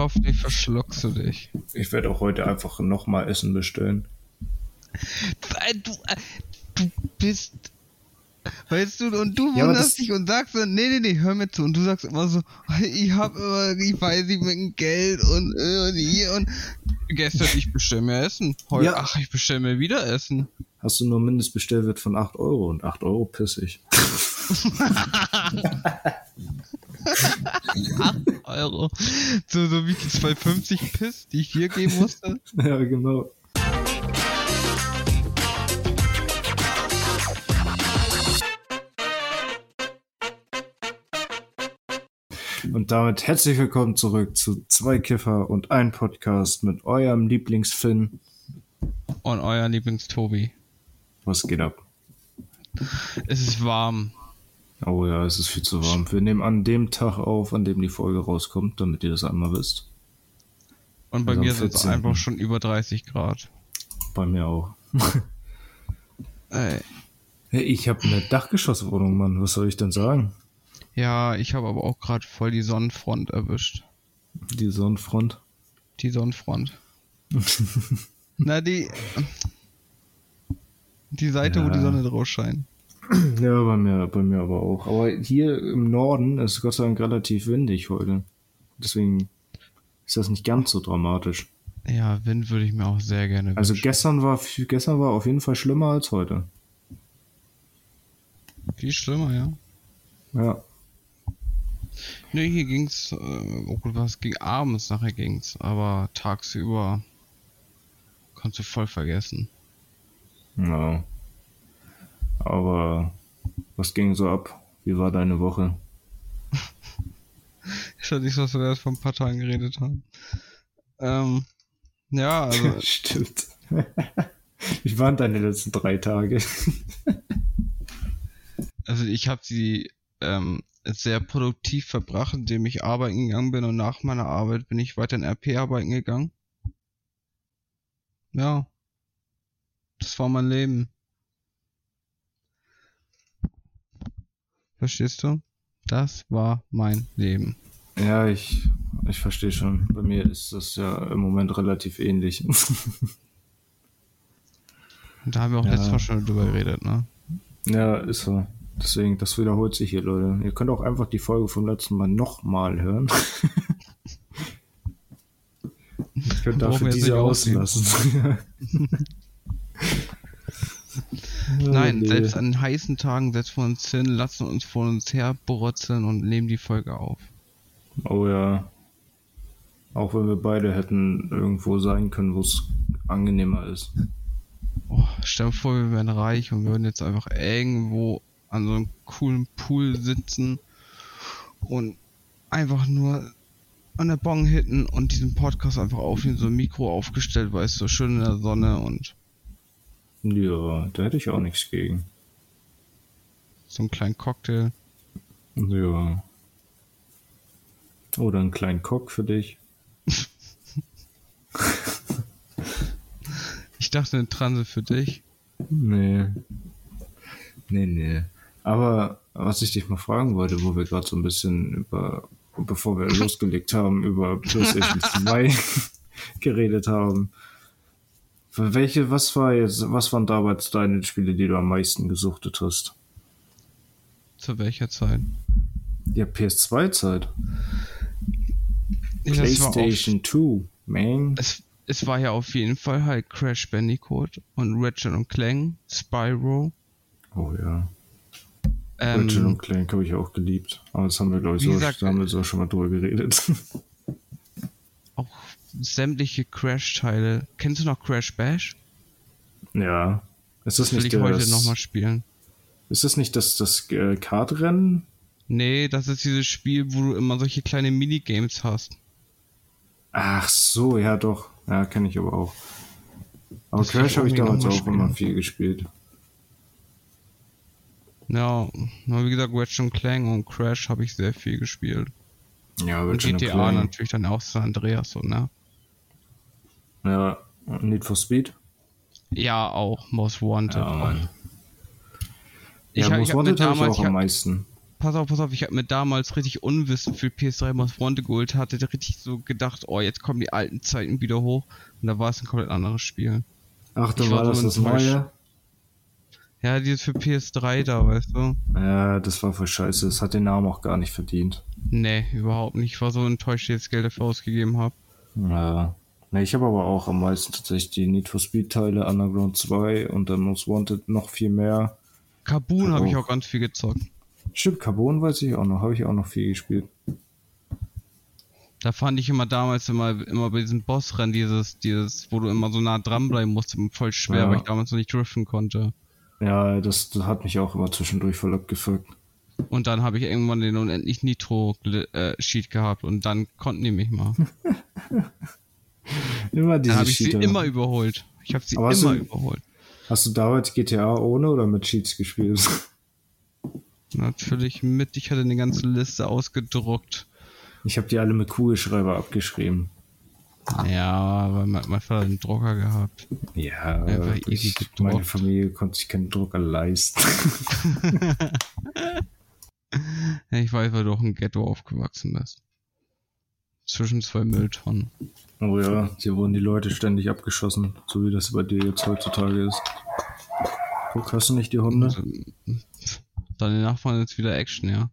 Hoffentlich verschluckst du dich. Ich werde auch heute einfach nochmal Essen bestellen. Du, äh, du bist. Weißt du, und du Ja, wunderst dich und sagst so, nee, nee, nee, hör mir zu. Und du sagst immer so, ich hab immer, ich weiß nicht, mit dem Geld und, äh, und hier und. Gestern, ich bestell mir Essen. Heute, Ja. ach, ich bestell mir wieder Essen. Hast du nur Mindestbestellwert von 8 Euro und 8 Euro pissig. 8 Euro. So, so wie die 2,50 Piss, die ich dir geben musste. ja, genau. Und damit herzlich willkommen zurück zu zwei Kiffer und ein Podcast mit eurem Lieblingsfinn. Und euer Lieblings-Tobi. Was geht ab? Es ist warm. Oh ja, es ist viel zu warm. Wir nehmen an dem Tag auf, an dem die Folge rauskommt, damit ihr das einmal wisst. Und bei Also mir sind es 14.. einfach schon über 30 Grad. Bei mir auch. Ey. Hey, ich habe eine Dachgeschosswohnung, Mann. Was soll ich denn sagen? Ja, ich habe aber auch gerade voll die Sonnenfront erwischt. Die Sonnenfront. Die Sonnenfront. Na, die. Die Seite, wo Ja. die Sonne drauf scheint. Ja, bei mir, bei mir aber auch. Aber hier im Norden ist Gott sei Dank relativ windig heute. Deswegen ist das nicht ganz so dramatisch. Ja, Wind würde ich mir auch sehr gerne Also wünschen. gestern war gestern war auf jeden Fall schlimmer als heute. Viel schlimmer, ja. Ja. Ne, hier ging's, äh, oh gut, was ging abends nachher ging's, aber tagsüber kannst du voll vergessen. Ja. Aber was ging so ab? Wie war deine Woche? Schon nicht, was wir erst vor ein paar Tagen geredet haben. Ähm, ja, also Stimmt. Wie waren deine letzten drei Tage? Also ich habe sie ähm, sehr produktiv verbracht, indem ich arbeiten gegangen bin und nach meiner Arbeit bin ich weiter in RP arbeiten gegangen. Ja. Das war mein Leben. Verstehst du? Das war mein Leben. Ja, ich, ich verstehe schon. Bei mir ist das ja im Moment relativ ähnlich. Und da haben wir auch Ja. letztes Mal schon drüber geredet, ne? ja, ist so. Deswegen, das wiederholt sich hier, Leute. Ihr könnt auch einfach die Folge vom letzten Mal nochmal hören. Ihr könnt dafür diese auslassen. Nein, nee. selbst an heißen Tagen setzen wir uns hin, lassen uns vor uns her brutzeln und nehmen die Folge auf. Oh ja. Auch wenn wir beide hätten irgendwo sein können, wo es angenehmer ist. Oh, stell dir vor, wir wären reich und würden jetzt einfach irgendwo an so einem coolen Pool sitzen und einfach nur an der Bong hitten und diesen Podcast einfach aufnehmen, so ein Mikro aufgestellt, weil es so schön in der Sonne und Ja, da hätte ich auch nichts gegen. so einen kleinen Cocktail. Ja. Oder einen kleinen Cock für dich. Ich dachte, eine Transe für dich. Nee. Nee, nee. Aber was ich dich mal fragen wollte, wo wir gerade so ein bisschen über, bevor wir losgelegt haben, über PlayStation 2 geredet haben. Für Welche, was war jetzt, was waren damals deine Spiele, die du am meisten gesuchtet hast? Zu welcher Zeit? Ja, PS2-Zeit. Ja, PlayStation 2, man. Es, es war ja auf jeden Fall halt Crash Bandicoot und Ratchet und Clank, Spyro. Oh ja. Ratchet Ähm, und Clank habe ich auch geliebt. Aber das haben wir, glaube ich, so, gesagt, haben wir so schon mal drüber geredet. auch sämtliche Crash-Teile. Kennst du noch Crash Bash? ja. Ist das, Das will nicht ich heute das, nochmal spielen. Ist das nicht das, das äh, Kartrennen? Nee, das ist dieses Spiel, wo du immer solche kleine Minigames hast. Ach so, ja doch. Ja, kenne ich aber auch. Aber Das will Crash ich habe ich damals auch immer spielen. viel gespielt. Ja, na, wie gesagt, Ratchet und Clank und Crash habe ich sehr viel gespielt. Ja, Und Ratchet GTA Clank. natürlich dann auch San Andreas so, ne? Ja, Need for Speed. Ja, auch Most Wanted. Ja, Mann. Ich ja, hab- Most ich hab Wanted habe ich auch ich am hab- meisten. pass auf, pass auf, ich habe mir damals richtig unwissend für PS3 Most Wanted geholt, hatte richtig so gedacht, oh, jetzt kommen die alten Zeiten wieder hoch. Und da war es ein komplett anderes Spiel. Ach, da war war das das. Neue? Ja, dieses für PS3 da, weißt du? Ja, das war voll scheiße. Das hat den Namen auch gar nicht verdient. Nee, überhaupt nicht. Ich war so enttäuscht, dass ich jetzt Geld dafür ausgegeben habe. Ja. Ne, ich habe aber auch am meisten tatsächlich die Need for Speed Teile, Underground 2 und dann Most Wanted noch viel mehr. Carbon habe ich auch. ganz viel gezockt. Stimmt, Carbon weiß ich auch noch, habe ich auch noch viel gespielt. Da fand ich immer damals immer, immer bei diesem Bossrennen dieses, dieses, wo du immer so nah dranbleiben musst, voll schwer, Ja. weil ich damals noch nicht driften konnte. Ja, das, das hat mich auch immer zwischendurch voll abgefuckt. Und dann habe ich irgendwann den unendlich Nitro-Sheet gehabt und dann konnten die mich mal. Immer Dann diese habe ich sie immer überholt. Ich habe sie Aber immer du- überholt. Hast du damals GTA ohne oder mit Cheats gespielt? Natürlich mit, ich hatte eine ganze Liste ausgedruckt. Ich habe die alle mit Kugelschreiber abgeschrieben. Ja, aber mein, mein Vater einen Drucker gehabt. Ja, ich, meine Familie konnte sich keinen Drucker leisten. Ich weiß, weil du auch im Ghetto aufgewachsen bist. Zwischen zwei Mülltonnen. Oh ja, hier wurden die Leute ständig abgeschossen, so wie das bei dir jetzt heutzutage ist. Guck, hast du nicht die Hunde? Also, Deine Nachbarn ist wieder Action, ja.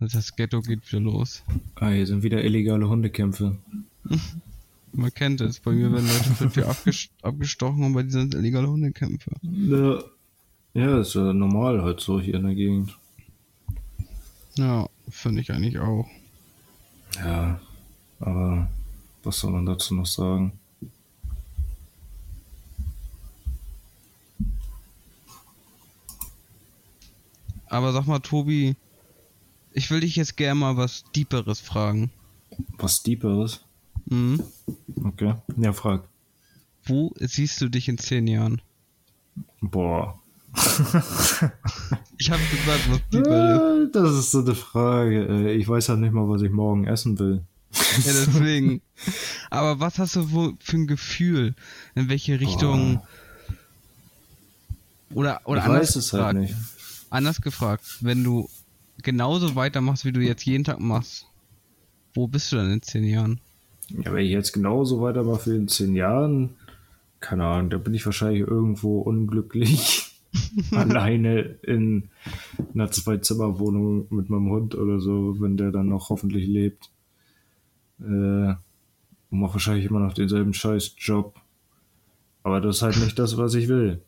Also Das Ghetto geht wieder los. Ah, hier sind wieder illegale Hundekämpfe. Man kennt es. Bei mir werden Leute für Tür abgestochen und bei dir sind illegale Hundekämpfe. Ja. Ja, ist ja normal halt so hier in der Gegend. Ja, finde ich eigentlich auch. Ja, aber was soll man dazu noch sagen? Aber sag mal, Tobi, ich will dich jetzt gerne mal was Deeperes fragen. Was Deeperes? Mhm. Okay. Ja, frag. Wo siehst du dich in zehn Jahren? Boah. Ich habe gesagt, was Deeperes. Das ist so eine Frage. Ich weiß halt nicht mal, was ich morgen essen will. Ja, deswegen. Aber was hast du wo für ein Gefühl? In welche Richtung? Oder, oder ich anders weiß es gefragt, halt nicht. anders gefragt, wenn du genauso weitermachst, wie du jetzt jeden Tag machst, wo bist du dann in zehn Jahren? Ja, wenn ich jetzt genauso weitermache wie in zehn Jahren, keine Ahnung, da bin ich wahrscheinlich irgendwo unglücklich. alleine in einer Zwei-Zimmer-Wohnung mit meinem Hund oder so, wenn der dann noch hoffentlich lebt. Äh, und mache wahrscheinlich immer noch denselben Scheiß-Job. Aber das ist halt nicht das, was ich will.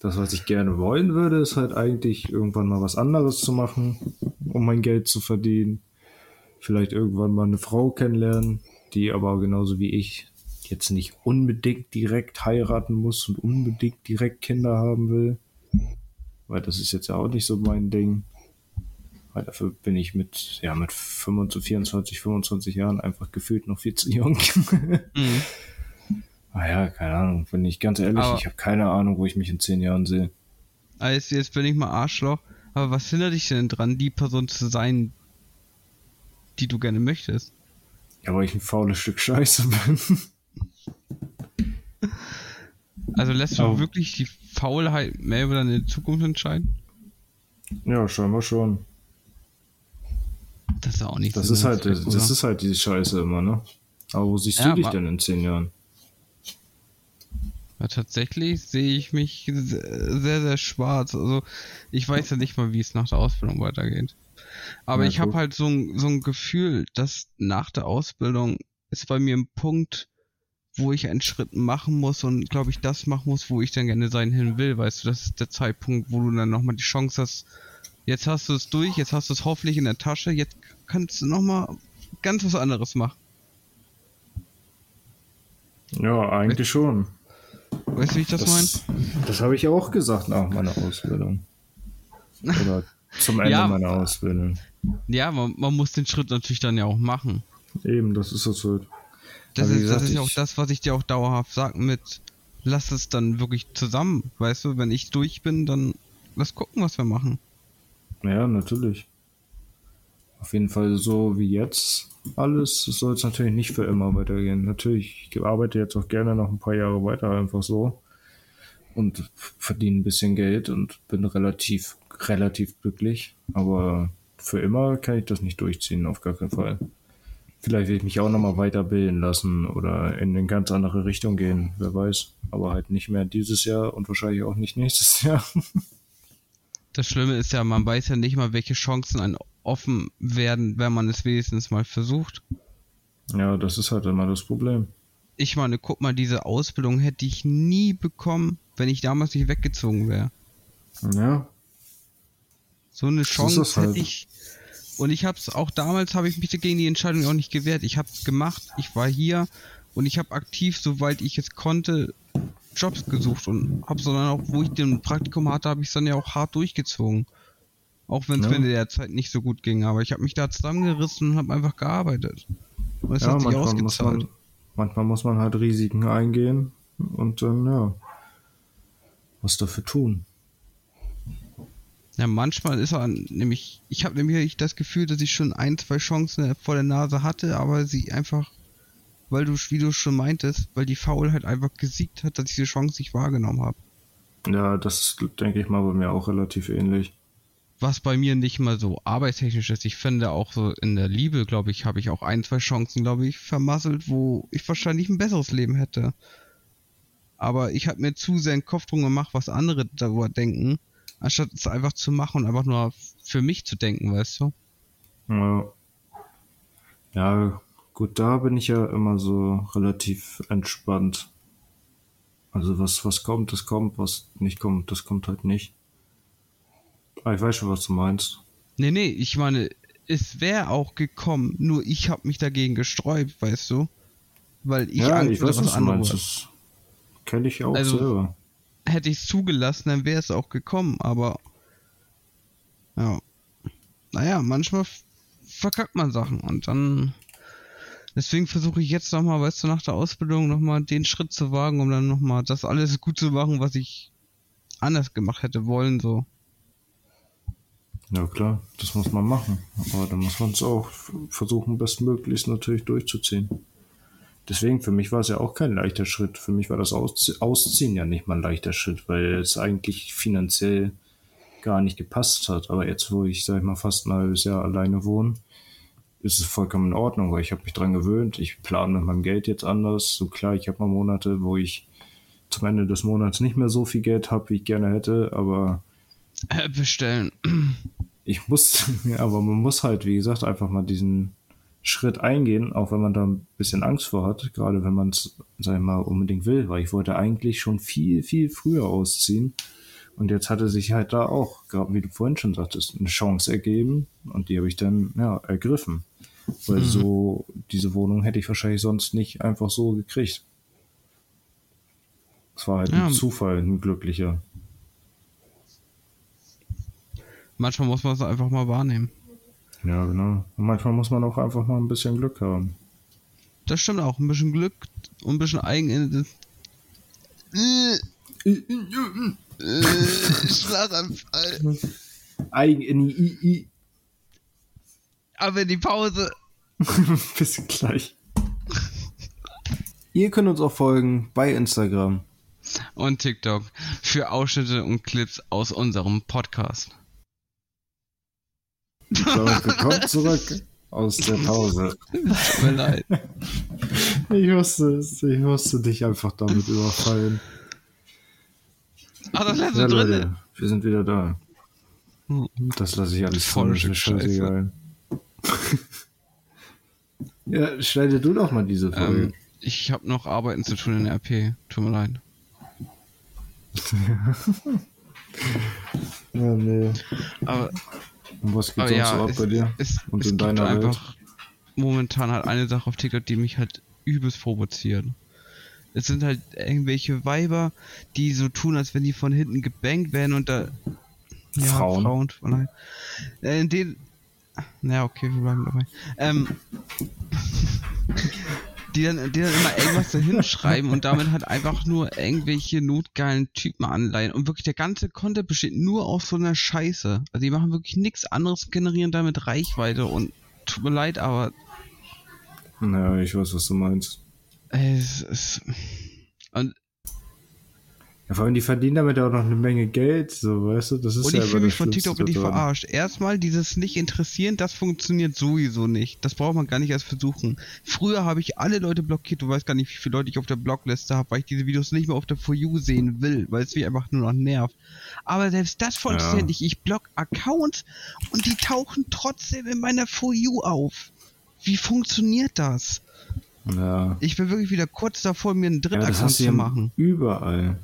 Das, was ich gerne wollen würde, ist halt eigentlich irgendwann mal was anderes zu machen, um mein Geld zu verdienen. Vielleicht irgendwann mal eine Frau kennenlernen, die aber genauso wie ich jetzt nicht unbedingt direkt heiraten muss und unbedingt direkt Kinder haben will. Weil das ist jetzt ja auch nicht so mein Ding. Weil dafür bin ich mit, ja, mit 25, 24, 25 Jahren einfach gefühlt noch viel zu jung. Mhm. ah ja, keine Ahnung. Bin ich ganz ehrlich, Aber- ich habe keine Ahnung, wo ich mich in zehn Jahren sehe. Also jetzt bin ich mal Arschloch, aber was hindert dich denn dran, die Person zu sein, die du gerne möchtest? Ja, weil ich ein faules Stück Scheiße bin. Also lässt du Aber- wirklich die Faulheit mehr über deine Zukunft entscheiden? ja, scheinbar schon. Das ist auch nicht Das so ist halt, nennenswert, das ist halt die Scheiße immer, ne? Aber wo siehst Ja, du dich denn in zehn Jahren? Ja, tatsächlich sehe ich mich se- sehr, sehr schwarz. Also ich weiß ja nicht mal, wie es nach der Ausbildung weitergeht. Aber Na ich habe halt so ein, so ein Gefühl, dass nach der Ausbildung ist bei mir ein Punkt, wo ich einen Schritt machen muss und glaube ich das machen muss, wo ich dann gerne sein hin will. Weißt du, das ist der Zeitpunkt, wo du dann nochmal die Chance hast, jetzt hast du es durch, jetzt hast du es hoffentlich in der Tasche, jetzt kannst du nochmal ganz was anderes machen. Ja, eigentlich schon. Weißt du, wie ich das, meine? Das, das habe ich auch gesagt nach meiner Ausbildung. Oder zum Ende Ja, meiner Ausbildung. Ja, man, man muss den Schritt natürlich dann ja auch machen. Eben, das ist das halt. Das, ist, das gesagt, ist ja auch das, was ich dir auch dauerhaft sag mit, lass es dann wirklich zusammen, weißt du, wenn ich durch bin, dann lass gucken, was wir machen. Ja, natürlich. Auf jeden Fall so wie jetzt alles soll es natürlich nicht für immer weitergehen. Natürlich, ich arbeite jetzt auch gerne noch ein paar Jahre weiter, einfach so. Und verdiene ein bisschen Geld und bin relativ relativ glücklich, aber für immer kann ich das nicht durchziehen, auf gar keinen Fall. Vielleicht will ich mich auch nochmal weiterbilden lassen oder in eine ganz andere Richtung gehen, wer weiß. Aber halt nicht mehr dieses Jahr und wahrscheinlich auch nicht nächstes Jahr. Das Schlimme ist ja, man weiß ja nicht mal, welche Chancen einem offen werden, wenn man es wenigstens mal versucht. Ja, das ist halt immer das Problem. Ich meine, guck mal, diese Ausbildung hätte ich nie bekommen, wenn ich damals nicht weggezogen wäre. Ja. So eine Chance halt. hätte ich. Und ich hab's auch damals habe ich mich gegen die Entscheidung auch nicht gewehrt. Ich hab's gemacht, ich war hier und ich habe aktiv, soweit ich es konnte, Jobs gesucht und hab's dann auch, wo ich den Praktikum hatte, habe ich dann ja auch hart durchgezogen. Auch wenn es Ja. mir in der Zeit nicht so gut ging, aber ich habe mich da zusammengerissen und habe einfach gearbeitet. Und es ja, hat sich manchmal muss, ausgezahlt. man, manchmal muss man halt Risiken eingehen und dann, ja, was dafür tun. Ja, manchmal ist er nämlich, ich habe nämlich das Gefühl, dass ich schon ein, zwei Chancen vor der Nase hatte, aber sie einfach, weil du, wie du schon meintest, weil die Faulheit einfach gesiegt hat, dass ich diese Chance nicht wahrgenommen habe. Ja, das ist, denke ich mal, bei mir auch relativ ähnlich. Was bei mir nicht mal so arbeitstechnisch ist. Ich finde auch so in der Liebe, glaube ich, habe ich auch ein, zwei Chancen, glaube ich, vermasselt, wo ich wahrscheinlich ein besseres Leben hätte. Aber ich habe mir zu sehr den Kopf drum gemacht, was andere darüber denken, anstatt es einfach zu machen und einfach nur für mich zu denken, weißt du? Ja. ja, gut, da bin ich ja immer so relativ entspannt. Also was, was kommt, das kommt, was nicht kommt, das kommt halt nicht. Aber ich weiß schon, was du meinst. Nee, nee, ich meine, es wäre auch gekommen, nur ich habe mich dagegen gesträubt, weißt du? Weil ich ja, Angst ich weiß, was du meinst. anderes. Das kenne ich auch Also- selber. Hätte ich es zugelassen, dann wäre es auch gekommen, aber ja. Naja, manchmal verkackt man Sachen und dann deswegen versuche ich jetzt nochmal, weißt du, nach der Ausbildung nochmal den Schritt zu wagen, um dann nochmal das alles gut zu machen, was ich anders gemacht hätte wollen, so. Ja klar, das muss man machen. Aber dann muss man es auch versuchen, bestmöglichst natürlich durchzuziehen. Deswegen, für mich war es ja auch kein leichter Schritt. Für mich war das Auszie Ausziehen ja nicht mal ein leichter Schritt, weil es eigentlich finanziell gar nicht gepasst hat. Aber jetzt, wo ich, sag ich mal, fast ein halbes Jahr alleine wohne, ist es vollkommen in Ordnung, weil ich habe mich dran gewöhnt. Ich plane mit meinem Geld jetzt anders. So klar, ich habe mal Monate, wo ich zum Ende des Monats nicht mehr so viel Geld habe, wie ich gerne hätte, aber Äh, bestellen. ich muss, ja, aber man muss halt, wie gesagt, einfach mal diesen Schritt eingehen, auch wenn man da ein bisschen Angst vor hat, gerade wenn man es, sag ich mal, unbedingt will, weil ich wollte eigentlich schon viel, viel früher ausziehen. Und jetzt hatte sich halt da auch, gerade wie du vorhin schon sagtest, eine Chance ergeben und die habe ich dann, ja, ergriffen. Weil Mhm. so, diese Wohnung hätte ich wahrscheinlich sonst nicht einfach so gekriegt. Es war halt Ja. ein Zufall, ein glücklicher. Manchmal muss man es einfach mal wahrnehmen. Ja, genau. Und manchmal muss man auch einfach mal ein bisschen Glück haben. Das stimmt auch. Ein bisschen Glück und ein bisschen. Äh, Schlaganfall. Eigen Aber die Pause. Bis gleich. Ihr könnt uns auch folgen bei Instagram. Und TikTok für Ausschnitte und Clips aus unserem Podcast. Damit willkommen zurück aus der Pause. Tut mir leid. Ich wusste es. Ich musste dich einfach damit überfallen. Ach, das lässt Ja, drin. Leute, wir sind wieder da. Das lasse ich alles Voll drin, ist mir Stück Scheiße. Ja, schneide du doch mal diese Folge. Ähm, ich habe noch Arbeiten zu tun in der RP. Tut mir leid. ja, nee. Aber, Und was geht sonst ja, so ab es, bei dir? es, Und es in deiner Welt? einfach momentan halt eine Sache auf TikTok, die mich halt übelst provoziert. Es sind halt irgendwelche Weiber, die so tun, als wenn die von hinten gebankt werden und da. Ja, Frauen. Frauen leid. Äh, in denen. Na, okay, wir bleiben dabei. Ähm, die dann, die dann immer irgendwas dahin schreiben und damit halt einfach nur irgendwelche notgeilen Typen anleihen. Und wirklich der ganze Content besteht nur aus so einer Scheiße. Also die machen wirklich nichts anderes, generieren damit Reichweite und tut mir leid, aber Naja, ich weiß, was du meinst. es ist. Und Ja, vor allem, die verdienen damit auch noch eine Menge Geld, so, weißt du? Das ist Und ja ich fühle mich von TikTok daran. verarscht. Erstmal dieses nicht interessieren, das funktioniert sowieso nicht. Das braucht man gar nicht erst versuchen. Früher habe ich alle Leute blockiert. Du weißt gar nicht, wie viele Leute ich auf der Blogliste habe, weil ich diese Videos nicht mehr auf der For You sehen will, weil es mich einfach nur noch nervt. Aber selbst das funktioniert Ja. nicht. Ich block Accounts und die tauchen trotzdem in meiner For You auf. Wie funktioniert das? Ja. Ich bin wirklich wieder kurz davor, mir einen ja, Drittaccount hast du zu ja machen. überall.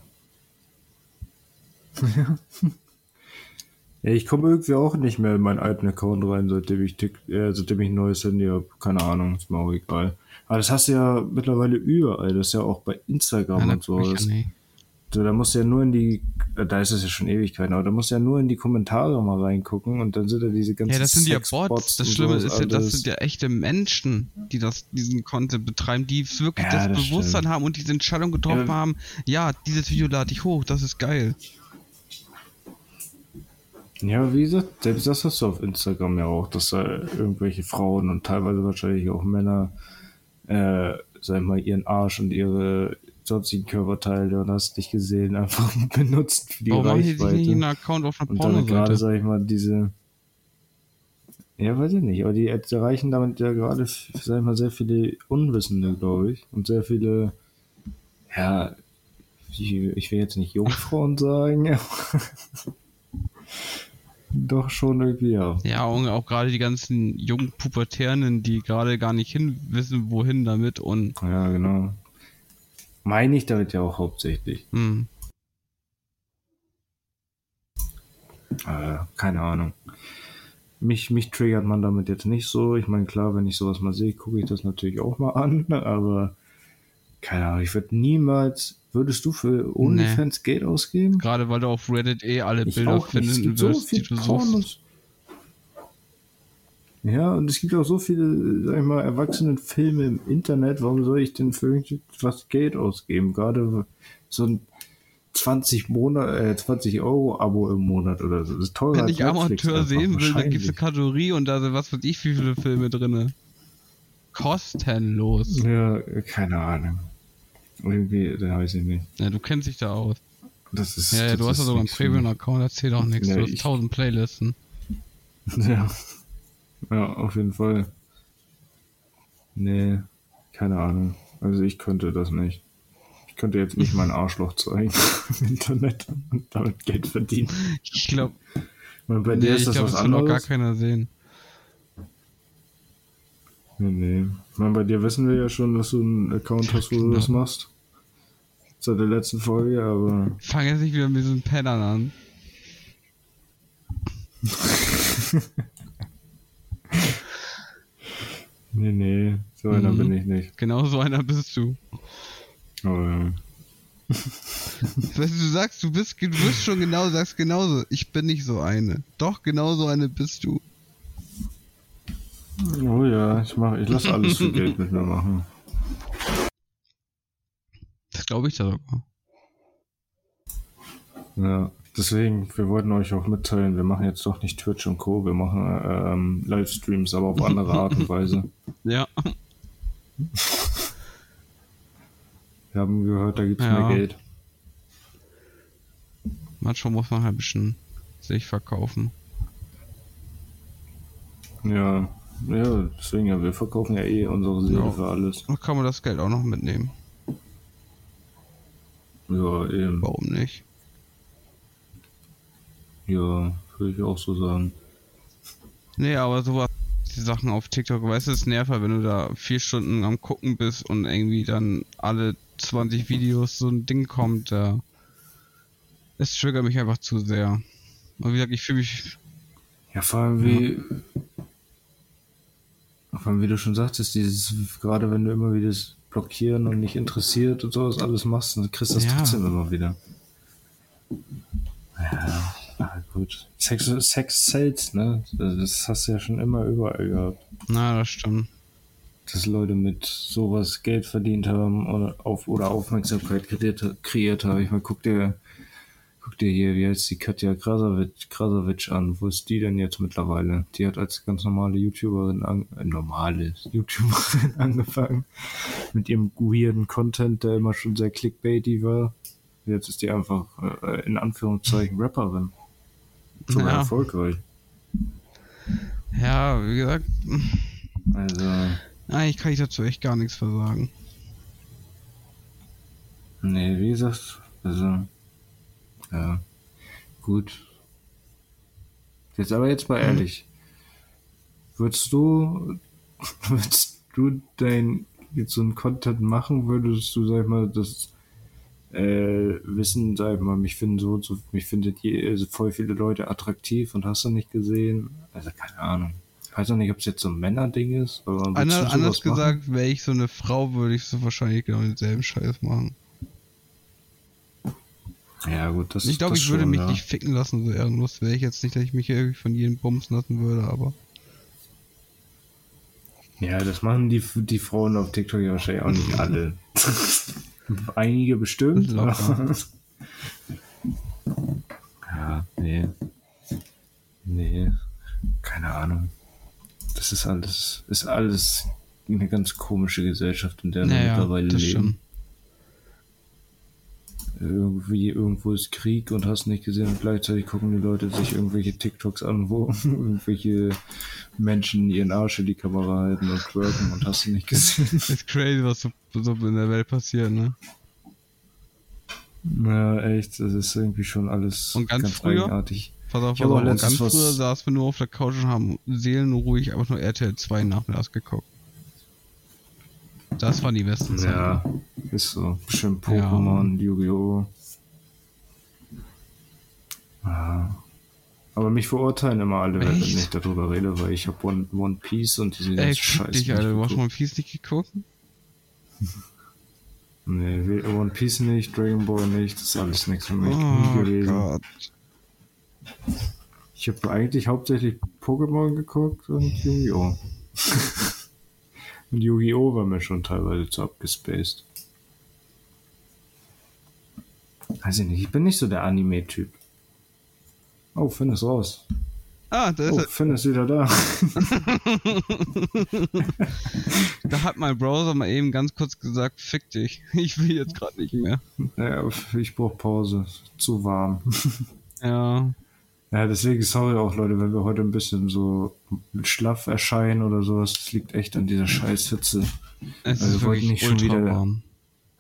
ja, ich komme irgendwie auch nicht mehr in meinen alten Account rein, seitdem ich, Tik äh, seitdem ich ein neues Handy habe. Keine Ahnung, ist mir auch egal. Aber das hast du ja mittlerweile überall. Das ist ja auch bei Instagram Ja, und so. Das, ja so, da musst du ja nur in die, da ist es ja schon Ewigkeiten, aber da musst du ja nur in die Kommentare mal reingucken und dann sind da diese ganzen Ja, das sind ja Bots. Das Schlimme ist ja, das sind ja echte Menschen, die das, diesen Content betreiben, die wirklich Ja, das das Bewusstsein stimmt. haben und diese Entscheidung getroffen Ja. haben, ja, dieses Video lade ich hoch, das ist geil. Ja, wie gesagt, selbst das hast du auf Instagram ja auch, dass da irgendwelche Frauen und teilweise wahrscheinlich auch Männer, äh, sag ich mal, ihren Arsch und ihre sonstigen Körperteile und hast dich gesehen, einfach benutzt für die Warum die sich nicht einen Reichweite. Account auf einer Und dann gerade, sag ich mal, diese, ja, weiß ich nicht, aber die erreichen damit ja gerade, sag ich mal, sehr viele Unwissende, glaube ich, und sehr viele, ja, ich, will jetzt nicht Jungfrauen sagen, aber doch schon irgendwie, ja. Ja, und auch gerade die ganzen jungen Pubertären, die gerade gar nicht hin wissen, wohin damit und Ja, genau. Meine ich damit ja auch hauptsächlich. hm. Äh, keine Ahnung. Mich, mich triggert man damit jetzt nicht so. Ich meine, klar, wenn ich sowas mal sehe, gucke ich das natürlich auch mal an, aber keine Ahnung, ich würde niemals. Würdest du für OnlyFans Geld ausgeben? gerade weil du auf Reddit eh alle Ich Bilder. Es gibt so die viel du suchst. Pornos. Ja, und es gibt auch so viele, sag ich mal, Erwachsenenfilme im Internet. Warum soll ich denn für irgendwas Geld ausgeben? Gerade so ein 20 Monat, äh, 20 Euro Abo im Monat oder so. Das ist teurer Wenn als ich Amateur sehen will, dann gibt's eine wahrscheinlich. Kategorie und da sind was weiß ich wie viele Filme drinne. Kostenlos. Ja, keine Ahnung. Irgendwie, da weiß ich nicht. Ja, du kennst dich da aus. Das ist. Ja, ja du hast ja sogar einen. Premium-Account, erzähl doch nichts. Ja, du hast 1000 Playlisten. Ja. Ja, auf jeden Fall. Nee, keine Ahnung. Also ich könnte das nicht. Ich könnte jetzt nicht mein Arschloch zeigen im Internet und damit Geld verdienen. Ich glaube, bei nee, dir ist das glaube, was das will noch gar anderes. keiner sehen. Nee, nee. Ich meine, bei dir wissen wir ja schon, dass du einen Account hast, wo du das Genau. machst. Seit der letzten Folge, aber Fang jetzt nicht wieder mit diesen Pennern an. nee, nee, so einer Mhm. bin ich nicht. Genau so einer bist du. Aber ja. Weißt du, du sagst, du bist, du bist schon genau, sagst genauso. Ich bin nicht so eine. Doch, genau so eine bist du. Oh ja, ich mach, ich lasse alles für Geld mit mir machen. Das glaube ich da sogar. Ja, deswegen, wir wollten euch auch mitteilen, wir machen jetzt doch nicht Twitch und Co., wir machen ähm, Livestreams, aber auf andere Art und Weise. Ja. Wir haben gehört, da gibt's Ja. mehr Geld. Manchmal muss man halt ein bisschen sich verkaufen. Ja, ja, deswegen, ja, wir verkaufen ja eh unsere Seele Ja. für alles. Dann kann man das Geld auch noch mitnehmen. Ja, eben. Warum nicht? Ja, würde ich auch so sagen. Nee, aber sowas, die Sachen auf TikTok, weißt du, es nervt halt, wenn du da vier Stunden am gucken bist und irgendwie dann alle 20 Videos so ein Ding kommt, da. Es triggert mich einfach zu sehr. Und wie gesagt, ich fühle mich. Ja, vor allem wie, vor allem wie du schon sagtest, dieses, gerade wenn du immer wieder das Blockieren und nicht interessiert und sowas alles machst, dann kriegst du das Ja. trotzdem immer wieder. Ja, ah, gut. Sex, Sex sells, ne? Das hast du ja schon immer überall gehabt. Na, das stimmt. Dass Leute mit sowas Geld verdient haben oder, auf, oder Aufmerksamkeit kreiert, kreiert haben. Ich meine, guck dir, guck dir hier, wie heißt die Katja Krasavitsch an. Wo ist die denn jetzt mittlerweile? Die hat als ganz normale YouTuberin, an, äh, normale YouTuberin angefangen. Mit ihrem weirden Content, der immer schon sehr clickbaity war. Jetzt ist die einfach äh, in Anführungszeichen Rapperin. Sogar Ja. erfolgreich. Ja, wie gesagt, Also, eigentlich kann ich dazu echt gar nichts versagen. nee, wie gesagt, also, ja, gut. Jetzt aber jetzt mal ehrlich. Würdest du, würdest du dein, jetzt so einen Content machen, würdest du, sag ich mal, das, äh, wissen, sag ich mal, mich finden so und so, mich findet je, also voll viele Leute attraktiv und hast du nicht gesehen? Also, keine Ahnung. Ich weiß auch nicht, ob es jetzt so ein Männerding ist, aber würdest Anders, gesagt, wäre ich so eine Frau, würde ich so wahrscheinlich genau denselben Scheiß machen. Ja, gut, das Ich glaube, ich würde schon, mich ja. nicht ficken lassen, so ehrenlos wäre ich jetzt nicht, dass ich mich irgendwie von jedem bumsen lassen würde, aber. Ja, das machen die, die Frauen auf TikTok ja wahrscheinlich auch nicht alle. Einige bestimmt. Ja, nee. Nee. Keine Ahnung. Das ist alles, ist alles eine ganz komische Gesellschaft, in der wir Naja, mittlerweile leben. stimmt. Irgendwie, irgendwo ist Krieg und hast nicht gesehen und gleichzeitig gucken die Leute sich irgendwelche TikToks an, wo irgendwelche Menschen ihren Arsch in die Kamera halten und twerken und hast du nicht gesehen. Ist crazy, was so, so in der Welt passiert, ne? Ja, echt, das ist irgendwie schon alles Und ganz früher? eigenartig. Pass auf, pass auf. Und ganz früher saßen wir nur auf der Couch und haben seelenruhig einfach nur RTL 2 nachmittags geguckt. Das waren die besten Zeiten. Ja, ist so. Schön Pokémon, Yu-Gi-Oh! Ja. Aber mich verurteilen immer alle, wenn Echt? ich nicht darüber rede, weil ich habe One, One Piece und diese ganzen Scheiße. dich, Alter, du hast mal Fies nicht geguckt? Nee, One Piece nicht, Dragon Ball nicht, das ist alles nichts für mich. Oh gewesen. Gott. Ich habe eigentlich hauptsächlich Pokémon geguckt und Yu-Gi-Oh! und Yu-Gi-Oh! war mir schon teilweise zu abgespaced. Weiß ich nicht, ich bin nicht so der Anime-Typ. Oh, Finn ist raus. Ah, da, Oh, ist Finn ist wieder da. da hat mein Browser mal eben ganz kurz gesagt, fick dich. Ich will jetzt gerade nicht mehr. ja, ich brauche Pause. Zu warm. Ja. Ja, deswegen sorry auch, Leute, wenn wir heute ein bisschen so schlaff erscheinen oder sowas. Das liegt echt an dieser Scheißhitze. Es Also ist wir wollten nicht schon wieder- warm.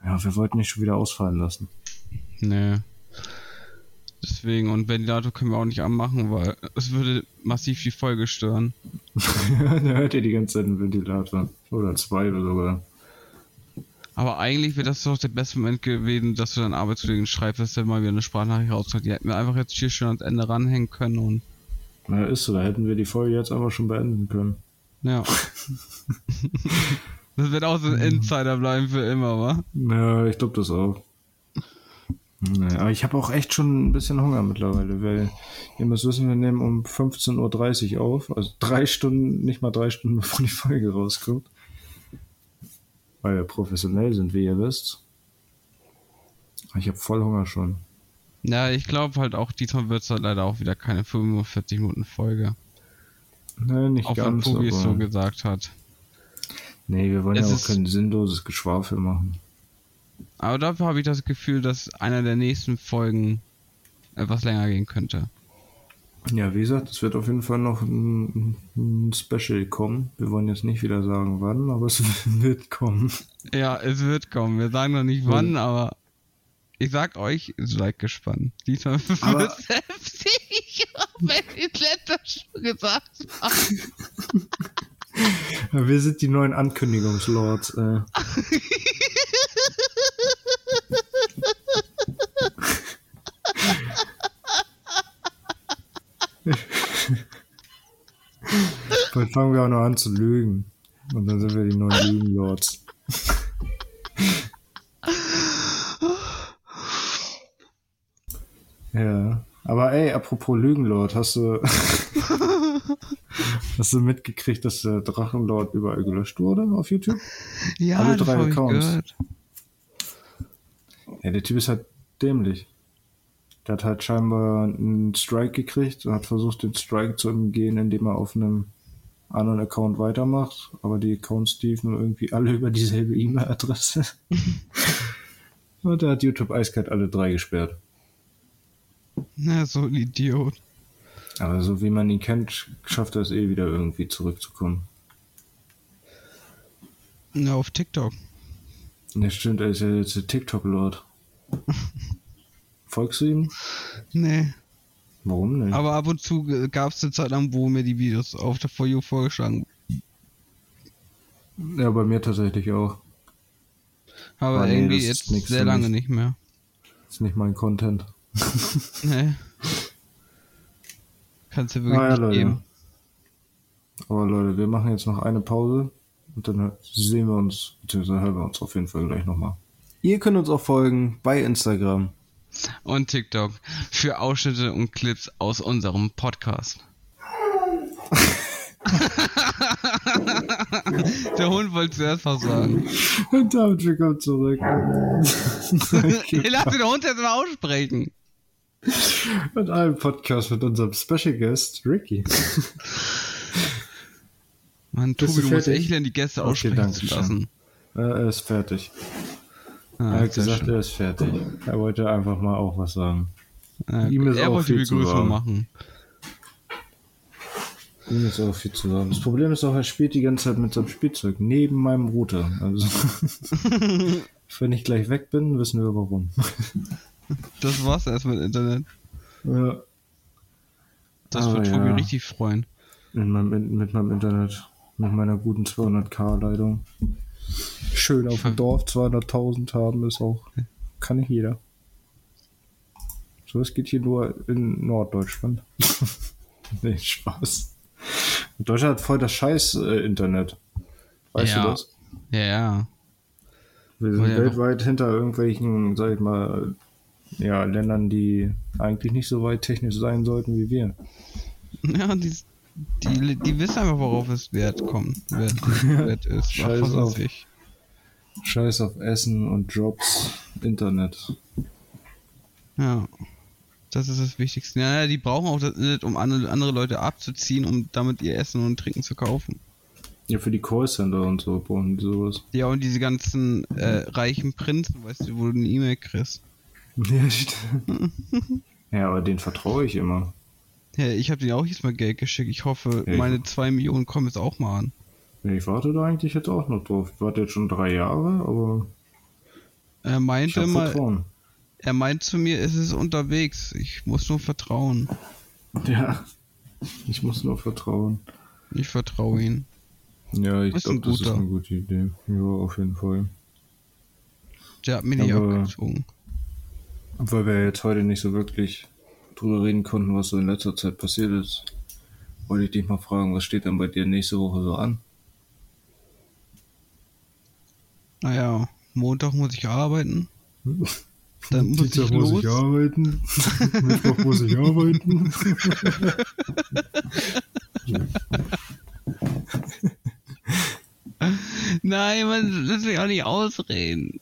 Ja, wir wollten nicht schon wieder ausfallen lassen. Nee. Deswegen, und Ventilator können wir auch nicht anmachen, weil es würde massiv die Folge stören. da hört ihr die ganze Zeit einen Ventilator. Oder zwei oder sogar. Aber eigentlich wäre das doch der beste Moment gewesen, dass du deinen Arbeitskollegen schreibst, dass der mal wieder eine Sprachnachricht rauskommt. Die hätten wir einfach jetzt hier schön ans Ende ranhängen können und Na, ist so, da hätten wir die Folge jetzt einfach schon beenden können. ja. das wird auch so ein Insider bleiben für immer, wa? Ja, ich glaube das auch. Nee, aber ich habe auch echt schon ein bisschen Hunger mittlerweile, weil ihr müsst wissen, wir nehmen um 15.30 Uhr auf, also drei Stunden, nicht mal drei Stunden bevor die Folge rauskommt. Weil wir professionell sind, wie ihr wisst. Ich habe voll Hunger schon. Ja, ich glaube halt auch, diesmal wird es halt leider auch wieder keine 45 Minuten Folge. Nee, nicht Auch wenn ganz, Tobi es aber... so gesagt hat. nee, wir wollen Es ja auch kein sinnloses Geschwafel machen. Aber dafür habe ich das Gefühl, dass einer der nächsten Folgen etwas länger gehen könnte. Ja, wie gesagt, es wird auf jeden Fall noch ein, ein Special kommen. Wir wollen jetzt nicht wieder sagen, wann, aber es wird kommen. Ja, es wird kommen. Wir sagen noch nicht wann, aber ich sag euch, seid gespannt. Diesmal wird es heftig, wenn ich letztes schon gesagt habe. Ja, wir sind die neuen Ankündigungslords. Äh. Bald fangen wir auch noch an zu lügen. Und dann sind wir die neuen Lügenlords. ja. Aber ey, apropos Lügenlord, hast du. hast du mitgekriegt, dass der Drachenlord überall gelöscht wurde auf YouTube? Ja, Alle drei Accounts. Ja, der Typ ist halt dämlich. Der hat halt scheinbar einen Strike gekriegt und hat versucht, den Strike zu umgehen, indem er auf einem anderen Account weitermacht. Aber die Accounts liefen irgendwie alle über dieselbe E-Mail-Adresse. Und da hat YouTube eiskalt alle drei gesperrt. Na, so ein Idiot. Aber so wie man ihn kennt, schafft er es eh wieder irgendwie zurückzukommen. Ja, auf TikTok. Ja, stimmt, er ist ja jetzt der TikTok-Lord. Folgst du ihm? Nee. Warum nicht? Aber ab und zu gab es eine Zeit lang, wo mir die Videos auf der For You vorgeschlagen ja, bei mir tatsächlich auch. Aber nee, irgendwie ist jetzt sehr lange nicht mehr. Ist nicht mein Content. Nee. Kannst du wirklich Ah, ja, nicht Leute. geben. Aber Leute, wir machen jetzt noch eine Pause und dann sehen wir uns, beziehungsweise hören wir uns auf jeden Fall gleich nochmal. Ihr könnt uns auch folgen bei Instagram. Und TikTok für Ausschnitte und Clips aus unserem Podcast. Der Hund wollte zuerst was sagen. Und damit willkommen zurück. Ich lass den Hund jetzt mal aussprechen. Und einem Podcast mit unserem Special Guest, Ricky. Mann, Tobi, du du musst echt lernen, die Gäste Okay, aussprechen zu lassen. Ja, er ist fertig. Ah, er hat gesagt, schön. er ist fertig. Er wollte einfach mal auch was sagen. Äh, ihm ist er auch wollte viel zu Begrüßung sagen. machen. Ihm ist auch viel zu sagen. Das Problem ist auch, er spielt die ganze Zeit mit seinem Spielzeug neben meinem Router. Also, wenn ich gleich weg bin, wissen wir warum. Das war's erst mit Internet. Ja. Das Aber wird Tobi ja. richtig freuen. In meinem, mit meinem Internet. Mit meiner guten 200k-Leitung. Schön auf dem Dorf 200.000 haben ist auch. Kann nicht jeder. So, es geht hier nur in Norddeutschland. nee, Spaß. Deutschland hat voll das Scheiß-Internet. Weißt Ja. du das? Ja, ja. Wir sind ja weltweit hinter irgendwelchen, sag ich mal, ja, Ländern, die eigentlich nicht so weit technisch sein sollten wie wir. Ja, die, die, die wissen einfach, worauf es Wert kommt. Wert, Wert ist. Scheiß auf. ich. Scheiß auf Essen und Jobs, Internet. Ja. Das ist das Wichtigste. Ja, die brauchen auch das Internet, um andere, andere Leute abzuziehen, um damit ihr Essen und Trinken zu kaufen. Ja, für die Callcenter und so brauchen die sowas. Ja, und diese ganzen äh, reichen Prinzen, weißt du, wo du eine E-Mail kriegst. Ja, stimmt. ja, aber den vertraue ich immer. Ja, ich habe denen auch jetzt mal Geld geschickt. Ich hoffe, Ja, ich- meine 2 Millionen kommen jetzt auch mal an. Ich warte da eigentlich jetzt auch noch drauf. Ich warte jetzt schon drei Jahre, aber Er habe mal, Vertrauen. er meint zu mir, es ist unterwegs. Ich muss nur vertrauen. Ja, ich muss nur vertrauen. Ich vertraue ihm. Ja, ich glaube, das ist eine gute Idee. Ja, auf jeden Fall. Der hat mir nicht abgezogen. Weil wir jetzt heute nicht so wirklich drüber reden konnten, was so in letzter Zeit passiert ist, wollte ich dich mal fragen, was steht denn bei dir nächste Woche so an? Naja, Montag muss ich arbeiten. Dann muss Dienstag ich muss los. ich arbeiten. Mittwoch muss ich arbeiten. Nein, man lässt mich auch nicht ausreden.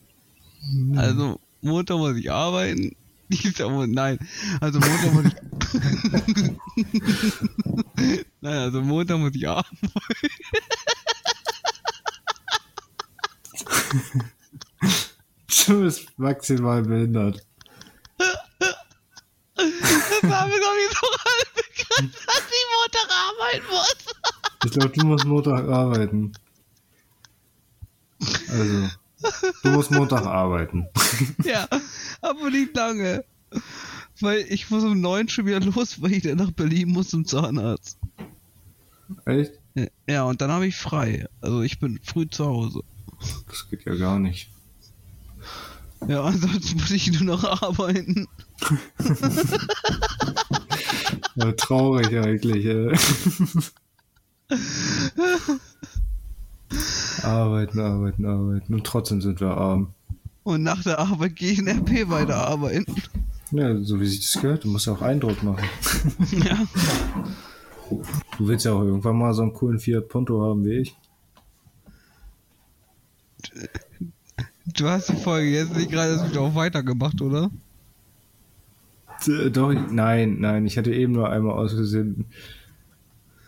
Also, Montag muss ich arbeiten. Dienstag muss, nein, also Montag muss ich. nein, also Montag muss ich arbeiten. Du bist maximal behindert. Das war mir doch nicht so bekannt, dass ich Montag arbeiten muss. Ich glaube, du musst Montag arbeiten. Also, du musst Montag arbeiten. Ja, aber nicht lange. Weil ich muss um neun schon wieder los, weil ich dann nach Berlin muss zum Zahnarzt. Echt? Ja, und dann habe ich frei. Also ich bin früh zu Hause. Das geht ja gar nicht. Ja, ansonsten muss ich nur noch arbeiten. Ja, traurig eigentlich. Ey. arbeiten, arbeiten, arbeiten. Und trotzdem sind wir arm. Und nach der Arbeit gehe ich in RP weiterarbeiten. Ja, so wie sich das gehört. Du musst ja auch Eindruck machen. Ja. Du willst ja auch irgendwann mal so einen coolen Fiat Punto haben wie ich. Du hast die Folge jetzt nicht gerade erst wieder auch weitergemacht, oder? Doch, nein, nein, ich hatte eben nur einmal ausgesehen.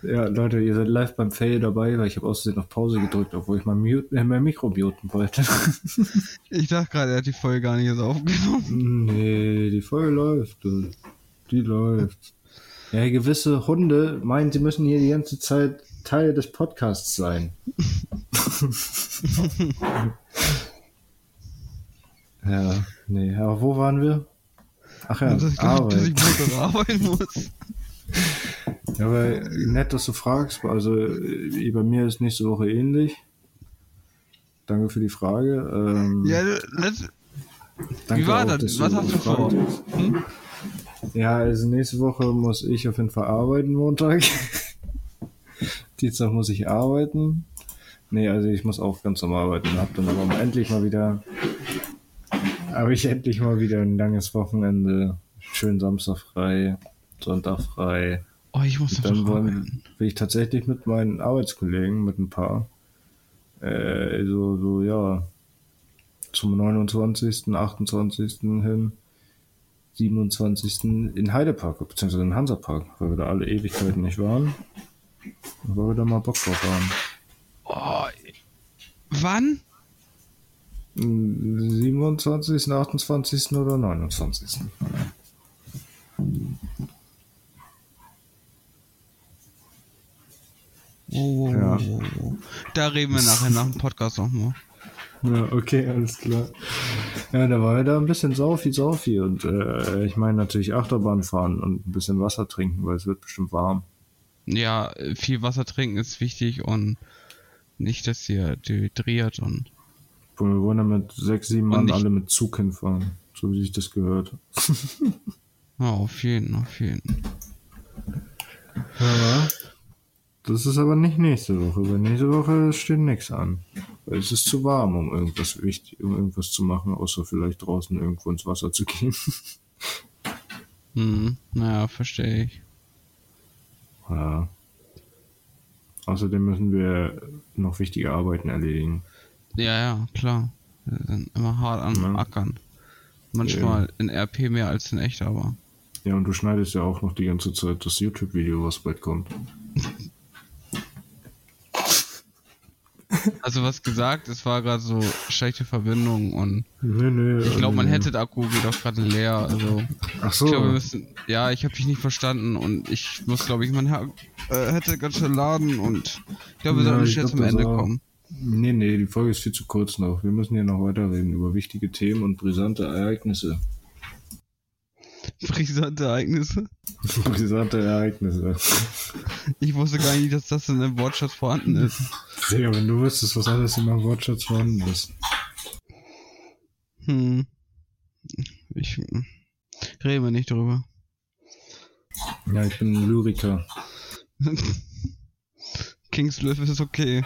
Ja, Leute, ihr seid live beim Fail dabei, weil ich habe außerdem auf Pause gedrückt, obwohl ich mein, Mute, äh, mein Mikro muten wollte. Ich dachte gerade, er hat die Folge gar nicht erst aufgenommen. nee, die Folge läuft. Die läuft. Ja, gewisse Hunde meinen, sie müssen hier die ganze Zeit Teil des Podcasts sein. ja, nee, aber wo waren wir? Ach ja, dass ich glaube, dass Arbeit. ich arbeiten muss. Ja, aber nett, dass du fragst. Also äh, bei mir ist nächste Woche ähnlich. Danke für die Frage. Ähm, Ja, danke wie war auch, das? Was hast du vor? Hm? Ja, also nächste Woche muss ich auf jeden Fall arbeiten, Montag. Dienstag muss ich arbeiten. Nee, also ich muss auch ganz normal arbeiten. Hab dann aber endlich mal wieder, habe ich endlich mal wieder ein langes Wochenende. Schön Samstag frei, Sonntag frei. Oh, ich muss Und dann wollen, will ich tatsächlich mit meinen Arbeitskollegen, mit ein paar, äh, so, so, ja, zum 29., 28. hin, 27. in Heidepark, beziehungsweise in Hansapark, weil wir da alle Ewigkeiten nicht waren. Und weil wir da mal Bock drauf haben. Oh, wann? Am 27., 28. oder 29. Oh, Ja. oh, oh, oh. Da reden wir nachher nach dem Podcast nochmal. Ja, okay, alles klar. Ja, da war ja da ein bisschen Saufi, Saufi und äh, ich meine natürlich Achterbahn fahren und ein bisschen Wasser trinken, weil es wird bestimmt warm. Ja, viel Wasser trinken ist wichtig und nicht, dass ihr dehydriert Und wir wollen da mit sechs, sieben Mann alle mit Zug hinfahren, so wie sich das gehört. ja, auf jeden, auf jeden. Ja. Das ist aber nicht nächste Woche, weil nächste Woche steht nichts an. Weil es ist zu warm, um irgendwas wichtig, um irgendwas zu machen, außer vielleicht draußen irgendwo ins Wasser zu gehen. Hm, naja, verstehe ich. Ja. Außerdem müssen wir noch wichtige Arbeiten erledigen. Ja, ja, klar. Wir sind immer hart am Ja. Ackern. Manchmal in RP mehr als in echt, aber. Ja, und du schneidest ja auch noch die ganze Zeit das YouTube-Video, was bald kommt. Also was gesagt, es war gerade so schlechte Verbindung und Nee, nee. ich glaube, nee. Headset-Akku geht auch gerade leer. Also Ach so. ich glaube, wir müssen. Ja, ich habe dich nicht verstanden und ich muss, glaube ich, Her äh, Headset ganz schön laden und ich glaube, wir Ja, sollten glaub, zum Ende kommen. Nee, nee, die Folge ist viel zu kurz noch. Wir müssen hier noch weiterreden über wichtige Themen und brisante Ereignisse. Brisante Ereignisse. brisante Ereignisse. Ich wusste gar nicht, dass das in einem Wortschatz vorhanden ist. Digga, wenn du wüsstest, was alles in meinem Wortschatz vorhanden ist. Hm. Ich reden wir nicht drüber. Ja, ich bin ein Lyriker. Kingsliff ist okay.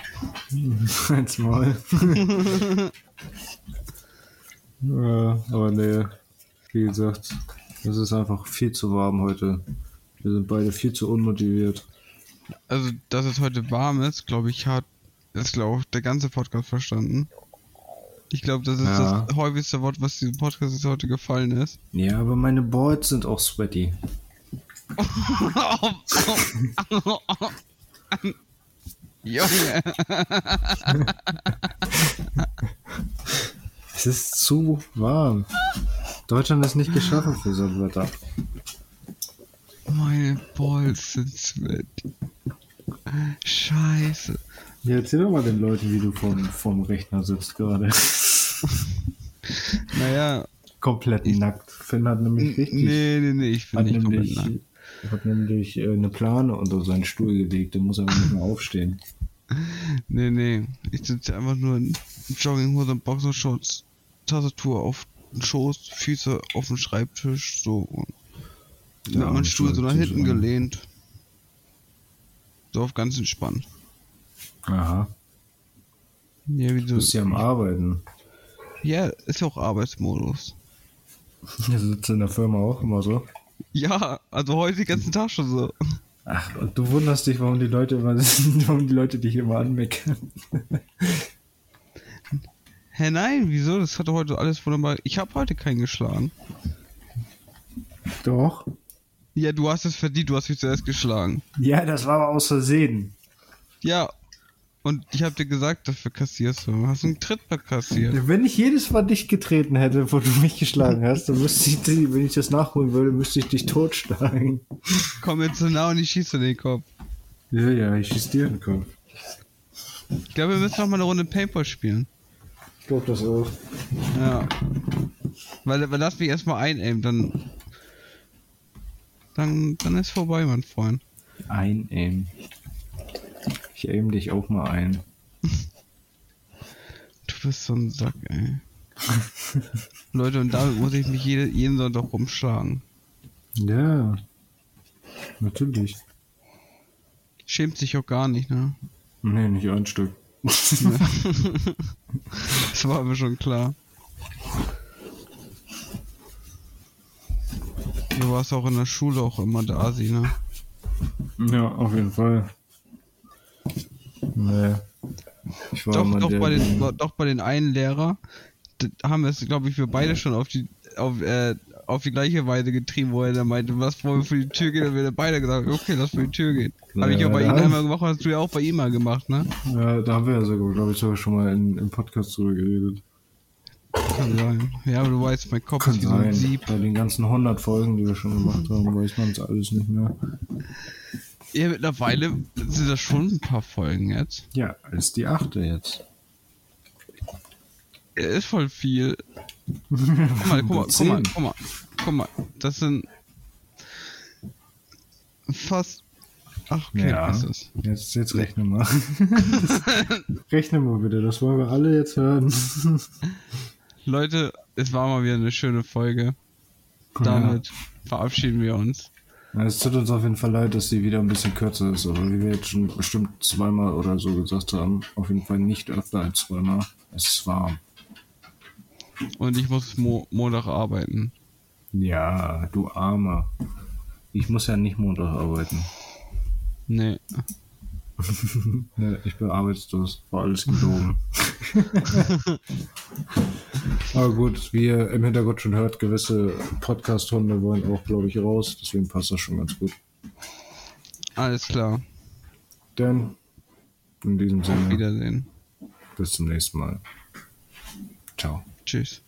Eins mal. ja, aber nee, wie gesagt, es ist einfach viel zu warm heute. Wir sind beide viel zu unmotiviert. Also, dass es heute warm ist, glaube ich, hat ist, glaube ich, der ganze Podcast verstanden. Ich glaube, das ist Ja. das häufigste Wort, was diesem Podcast jetzt heute gefallen ist. Ja, aber meine Boards sind auch sweaty. Junge. Es ist zu warm. Deutschland ist nicht geschaffen für so ein Wetter. Meine Balls sind sweaty. Scheiße. Ja, erzähl doch mal den Leuten, wie du vom, vom Rechner sitzt gerade. Naja, Komplett nackt. Finn hat nämlich richtig. nee, nee, nee, ich bin nicht komplett nämlich, nackt. hat nämlich äh, eine Plane unter seinen Stuhl gelegt. Der muss aber nicht mehr aufstehen. Nee, nee. Ich sitze einfach nur in Jogginghose und Boxershorts, Tastatur auf den Schoß, Füße auf dem Schreibtisch, so. Und Ja, mit meinem Stuhl so nach hinten ja. gelehnt. So auf ganz entspannt. Aha. Ja, wie Du bist ja am Arbeiten. Ja, ist ja auch Arbeitsmodus. Du sitzt in der Firma auch immer so. Ja, also heute den ganzen Tag schon so. Ach, und du wunderst dich, warum die Leute immer, warum die Leute dich immer anmeckern. Hä, nein, wieso? Das hatte heute alles wunderbar. Ich habe heute keinen geschlagen. Doch. Ja, du hast es verdient, du hast mich zuerst geschlagen. Ja, das war aber aus Versehen. Ja. Und ich habe dir gesagt, dafür kassierst du. Hast einen Tritt kassiert. Wenn ich jedes Mal dich getreten hätte, wo du mich geschlagen hast, dann müsste ich, dich- wenn ich das nachholen würde, müsste ich dich totschlagen. Komm jetzt so nah und ich schieße den Kopf. Ja, ja, ich schieß dir den Kopf. Ich glaube, wir müssen noch mal eine Runde Paintball spielen. Ich glaube das auch. Ja. Weil, weil lass mich erstmal einaimen, dann. Dann, dann ist vorbei, mein Freund. Ein Aim. Ich aim dich auch mal ein. Du bist so ein Sack, ey. Leute, und damit muss ich mich jede, jeden Sonntag rumschlagen. Ja. Natürlich. Schämt sich auch gar nicht, ne? Nee, nicht ein Stück. Das war mir schon klar. Du warst auch in der Schule auch immer der Asi, ne? Ja, auf jeden Fall. Nee. Ich war Doch, doch, bei den, doch bei den einen Lehrer haben wir es, glaube ich, wir beide schon auf die auf, äh, auf die gleiche Weise getrieben, wo er dann meinte, was wollen wir für die Tür gehen? Und wir dann beide gesagt, okay, lass für die Tür gehen. Habe ich Ja, auch bei ihm einmal gemacht, hast du ja auch bei ihm mal gemacht, ne? ja, da haben wir ja sogar, glaube ich, sogar schon mal in, im Podcast drüber geredet. Kann sein. Ja, aber du weißt, mein Kopf Kann ist wie so ein. Sieb. Bei den ganzen 100 Folgen, die wir schon gemacht haben, weiß man es alles nicht mehr. Ja, mittlerweile sind das schon ein paar Folgen jetzt. Ja, ist die achte jetzt. Ja, Ist voll viel. Guck mal, guck mal, guck mal, guck mal, guck mal. Das sind fast. Ach, okay, Ja. Jetzt, jetzt rechne mal. rechne mal bitte, das wollen wir alle jetzt hören. Leute, es war mal wieder eine schöne Folge. Damit verabschieden wir uns. Ja, es tut uns auf jeden Fall leid, dass sie wieder ein bisschen kürzer ist, aber wie wir jetzt schon bestimmt zweimal oder so gesagt haben, auf jeden Fall nicht öfter als zweimal. Es ist warm. Und ich muss Mo Montag arbeiten. Ja, du Armer. Ich muss ja nicht Montag arbeiten. Nee. Ich bin arbeitslos. War alles gelogen. Aber gut, wie ihr im Hintergrund schon hört, gewisse Podcast-Hunde wollen auch, glaube ich, raus. Deswegen passt das schon ganz gut. Alles klar. Denn in diesem Sinne, Wiedersehen. bis zum nächsten Mal. Ciao. Tschüss.